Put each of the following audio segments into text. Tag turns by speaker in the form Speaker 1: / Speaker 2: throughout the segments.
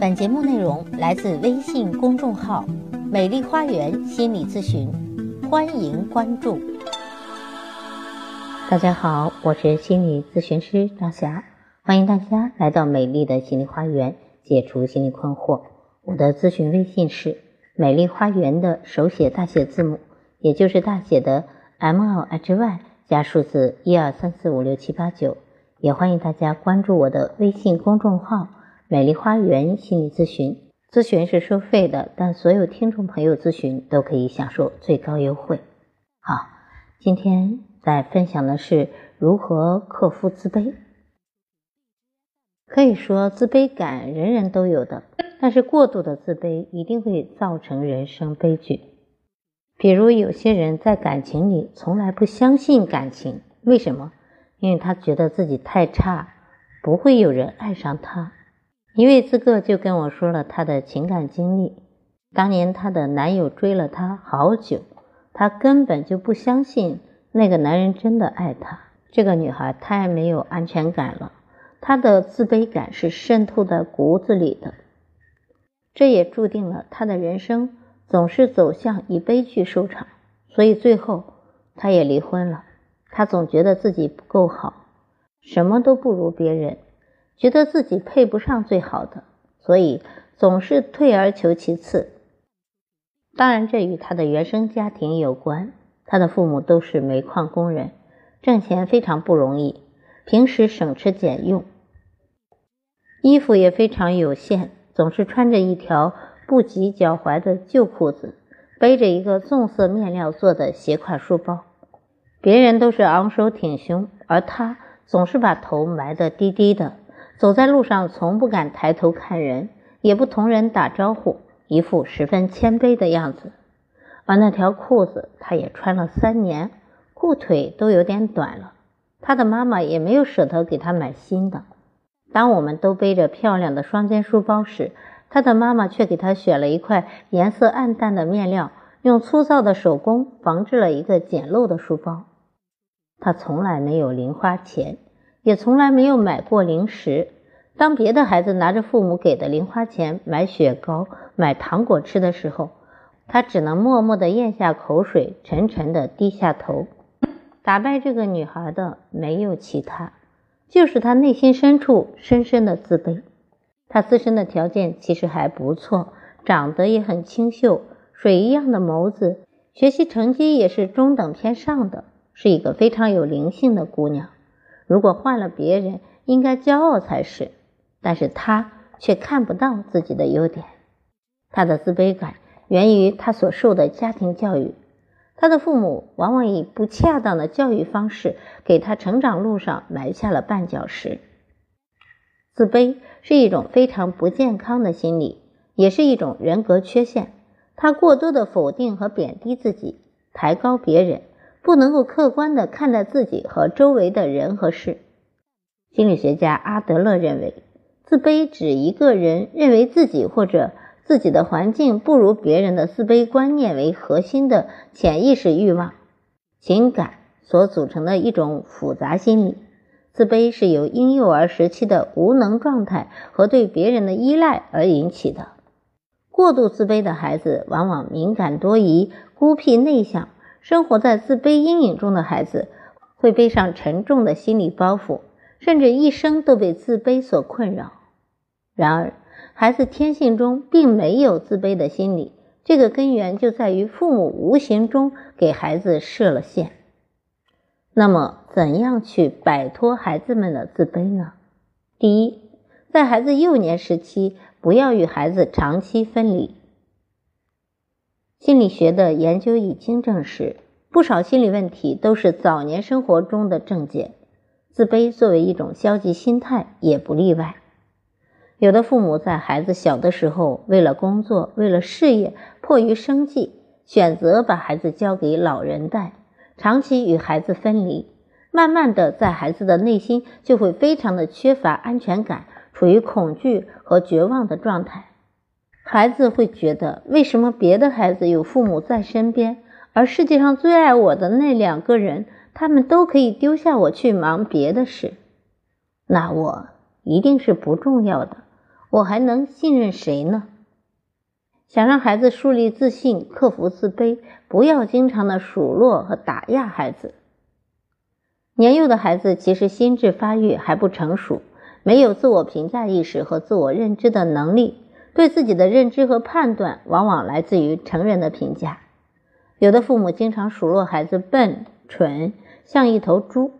Speaker 1: 本节目内容来自微信公众号“美丽花园心理咨询”，欢迎关注。大家好，我是心理咨询师张霞，欢迎大家来到美丽的心理花园，解除心理困惑。我的咨询微信是“美丽花园”的手写大写字母，也就是大写的 M L H Y 加数字一二三四五六七八九。也欢迎大家关注我的微信公众号“美丽花园心理咨询”，咨询是收费的，但所有听众朋友咨询都可以享受最高优惠。好，今天在分享的是如何克服自卑。可以说，自卑感人人都有的，但是过度的自卑一定会造成人生悲剧。比如，有些人在感情里从来不相信感情，为什么？因为他觉得自己太差，不会有人爱上他。一位自个就跟我说了他的情感经历：当年她的男友追了她好久，她根本就不相信那个男人真的爱她。这个女孩太没有安全感了，她的自卑感是渗透在骨子里的，这也注定了她的人生总是走向以悲剧收场。所以最后，她也离婚了。他总觉得自己不够好，什么都不如别人，觉得自己配不上最好的，所以总是退而求其次。当然，这与他的原生家庭有关。他的父母都是煤矿工人，挣钱非常不容易，平时省吃俭用，衣服也非常有限，总是穿着一条不及脚踝的旧裤子，背着一个棕色面料做的斜挎书包。别人都是昂首挺胸，而他总是把头埋得低低的，走在路上从不敢抬头看人，也不同人打招呼，一副十分谦卑的样子。而那条裤子他也穿了三年，裤腿都有点短了。他的妈妈也没有舍得给他买新的。当我们都背着漂亮的双肩书包时，他的妈妈却给他选了一块颜色暗淡的面料，用粗糙的手工缝制了一个简陋的书包。他从来没有零花钱，也从来没有买过零食。当别的孩子拿着父母给的零花钱买雪糕、买糖果吃的时候，他只能默默地咽下口水，沉沉地低下头。打败这个女孩的没有其他，就是他内心深处深深的自卑。他自身的条件其实还不错，长得也很清秀，水一样的眸子，学习成绩也是中等偏上的。是一个非常有灵性的姑娘，如果换了别人，应该骄傲才是。但是他却看不到自己的优点，他的自卑感源于他所受的家庭教育。他的父母往往以不恰当的教育方式，给他成长路上埋下了绊脚石。自卑是一种非常不健康的心理，也是一种人格缺陷。他过多的否定和贬低自己，抬高别人。不能够客观的看待自己和周围的人和事。心理学家阿德勒认为，自卑指一个人认为自己或者自己的环境不如别人的自卑观念为核心的潜意识欲望、情感所组成的一种复杂心理。自卑是由婴幼儿时期的无能状态和对别人的依赖而引起的。过度自卑的孩子往往敏感多疑、孤僻内向。生活在自卑阴影中的孩子，会背上沉重的心理包袱，甚至一生都被自卑所困扰。然而，孩子天性中并没有自卑的心理，这个根源就在于父母无形中给孩子设了限。那么，怎样去摆脱孩子们的自卑呢？第一，在孩子幼年时期，不要与孩子长期分离。心理学的研究已经证实，不少心理问题都是早年生活中的症结，自卑作为一种消极心态也不例外。有的父母在孩子小的时候，为了工作、为了事业，迫于生计，选择把孩子交给老人带，长期与孩子分离，慢慢的，在孩子的内心就会非常的缺乏安全感，处于恐惧和绝望的状态。孩子会觉得，为什么别的孩子有父母在身边，而世界上最爱我的那两个人，他们都可以丢下我去忙别的事，那我一定是不重要的，我还能信任谁呢？想让孩子树立自信，克服自卑，不要经常的数落和打压孩子。年幼的孩子其实心智发育还不成熟，没有自我评价意识和自我认知的能力，对自己的认知和判断往往来自于成人的评价。有的父母经常数落孩子笨、蠢，像一头猪，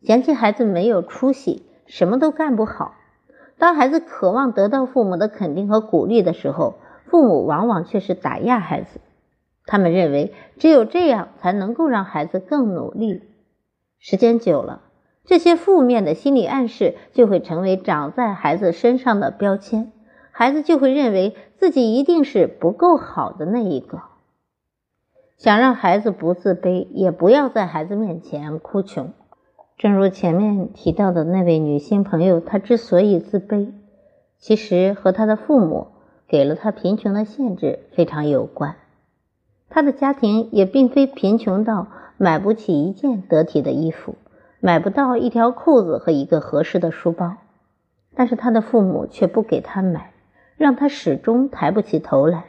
Speaker 1: 嫌弃孩子没有出息，什么都干不好。当孩子渴望得到父母的肯定和鼓励的时候，父母往往却是打压孩子。他们认为只有这样才能够让孩子更努力。时间久了，这些负面的心理暗示就会成为长在孩子身上的标签，孩子就会认为自己一定是不够好的那一个。想让孩子不自卑，也不要在孩子面前哭穷。正如前面提到的那位女性朋友，她之所以自卑，其实和她的父母给了她贫穷的限制非常有关。她的家庭也并非贫穷到买不起一件得体的衣服，买不到一条裤子和一个合适的书包，但是她的父母却不给她买，让他始终抬不起头来。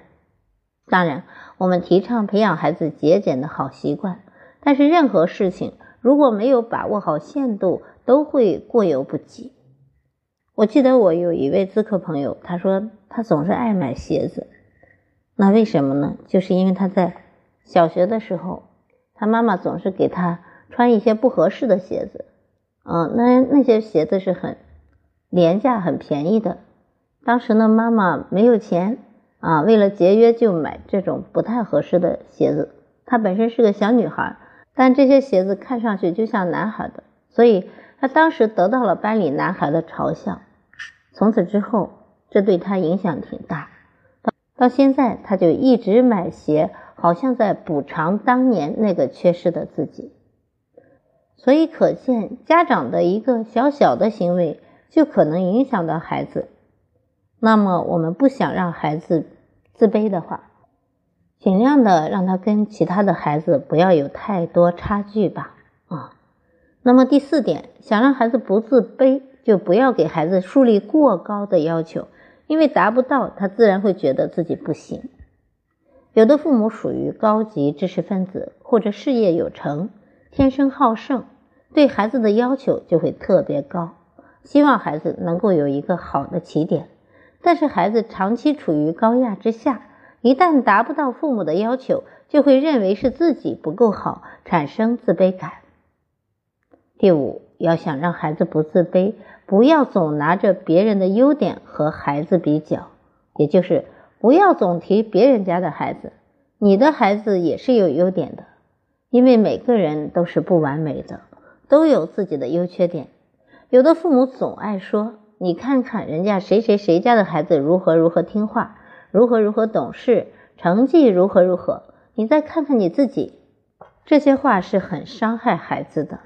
Speaker 1: 当然，我们提倡培养孩子节俭的好习惯，但是任何事情。如果没有把握好限度，都会过犹不及。我记得我有一位咨客朋友，他说他总是爱买鞋子，那为什么呢？就是因为他在小学的时候，他妈妈总是给他穿一些不合适的鞋子，嗯，那那些鞋子是很廉价、很便宜的。当时呢，妈妈没有钱啊，为了节约就买这种不太合适的鞋子。她本身是个小女孩。但这些鞋子看上去就像男孩的，所以她当时得到了班里男孩的嘲笑。从此之后，这对他影响挺大。到到现在，他就一直买鞋，好像在补偿当年那个缺失的自己。所以可见，家长的一个小小的行为就可能影响到孩子。那么，我们不想让孩子自卑的话。尽量的让他跟其他的孩子不要有太多差距吧，啊，那么第四点，想让孩子不自卑，就不要给孩子树立过高的要求，因为达不到，他自然会觉得自己不行。有的父母属于高级知识分子或者事业有成，天生好胜，对孩子的要求就会特别高，希望孩子能够有一个好的起点，但是孩子长期处于高压之下。一旦达不到父母的要求，就会认为是自己不够好，产生自卑感。第五，要想让孩子不自卑，不要总拿着别人的优点和孩子比较，也就是不要总提别人家的孩子，你的孩子也是有优点的，因为每个人都是不完美的，都有自己的优缺点。有的父母总爱说：“你看看人家谁谁谁家的孩子如何如何听话。”如何如何懂事，成绩如何如何？你再看看你自己，这些话是很伤害孩子的。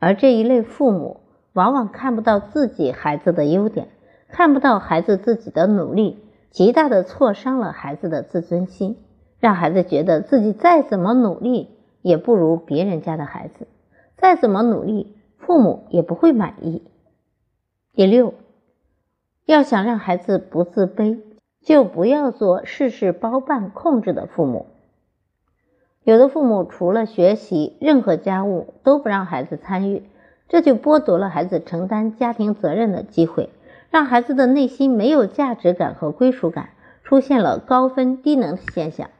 Speaker 1: 而这一类父母往往看不到自己孩子的优点，看不到孩子自己的努力，极大的挫伤了孩子的自尊心，让孩子觉得自己再怎么努力也不如别人家的孩子，再怎么努力，父母也不会满意。第六，要想让孩子不自卑。就不要做事事包办控制的父母。有的父母除了学习，任何家务都不让孩子参与，这就剥夺了孩子承担家庭责任的机会，让孩子的内心没有价值感和归属感，出现了高分低能的现象。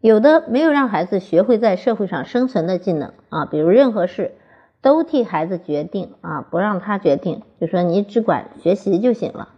Speaker 1: 有的没有让孩子学会在社会上生存的技能啊，比如任何事都替孩子决定啊，不让他决定，就说你只管学习就行了。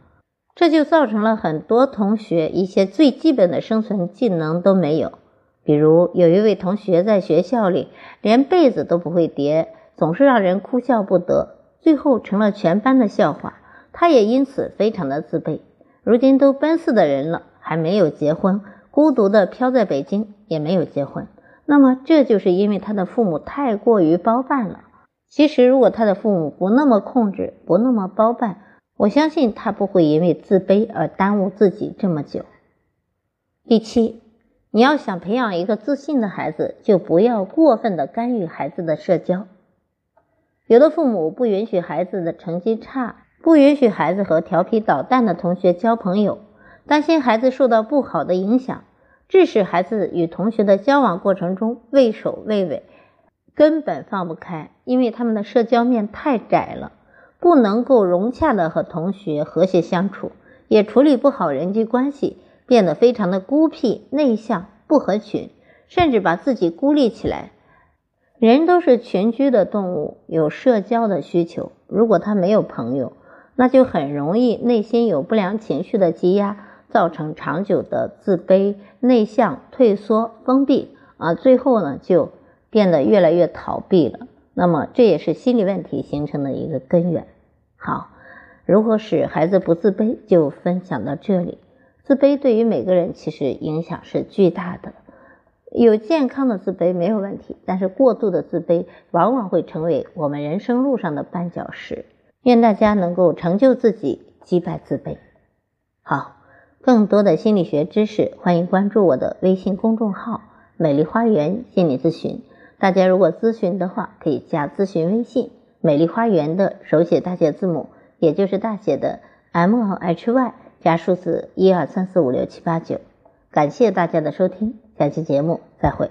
Speaker 1: 这就造成了很多同学一些最基本的生存技能都没有，比如有一位同学在学校里连被子都不会叠，总是让人哭笑不得，最后成了全班的笑话。他也因此非常的自卑。如今都奔四的人了，还没有结婚，孤独的飘在北京，也没有结婚。那么这就是因为他的父母太过于包办了。其实如果他的父母不那么控制，不那么包办。我相信他不会因为自卑而耽误自己这么久。第七，你要想培养一个自信的孩子，就不要过分的干预孩子的社交。有的父母不允许孩子的成绩差，不允许孩子和调皮捣蛋的同学交朋友，担心孩子受到不好的影响，致使孩子与同学的交往过程中畏首畏尾，根本放不开，因为他们的社交面太窄了，不能够融洽的和同学和谐相处，也处理不好人际关系，变得非常的孤僻内向，不合群，甚至把自己孤立起来。人都是群居的动物，有社交的需求。如果他没有朋友，那就很容易内心有不良情绪的积压，造成长久的自卑、内向、退缩、封闭啊，最后呢就变得越来越逃避了。那么这也是心理问题形成的一个根源。好，如何使孩子不自卑，就分享到这里。自卑对于每个人其实影响是巨大的。有健康的自卑没有问题，但是过度的自卑往往会成为我们人生路上的绊脚石。愿大家能够成就自己，击败自卑。好，更多的心理学知识，欢迎关注我的微信公众号“美丽花园心理咨询”。大家如果咨询的话，可以加咨询微信“美丽花园”的手写大写字母，也就是大写的 M O H Y 加数字一二三四五六七八九。感谢大家的收听。下期节目再会。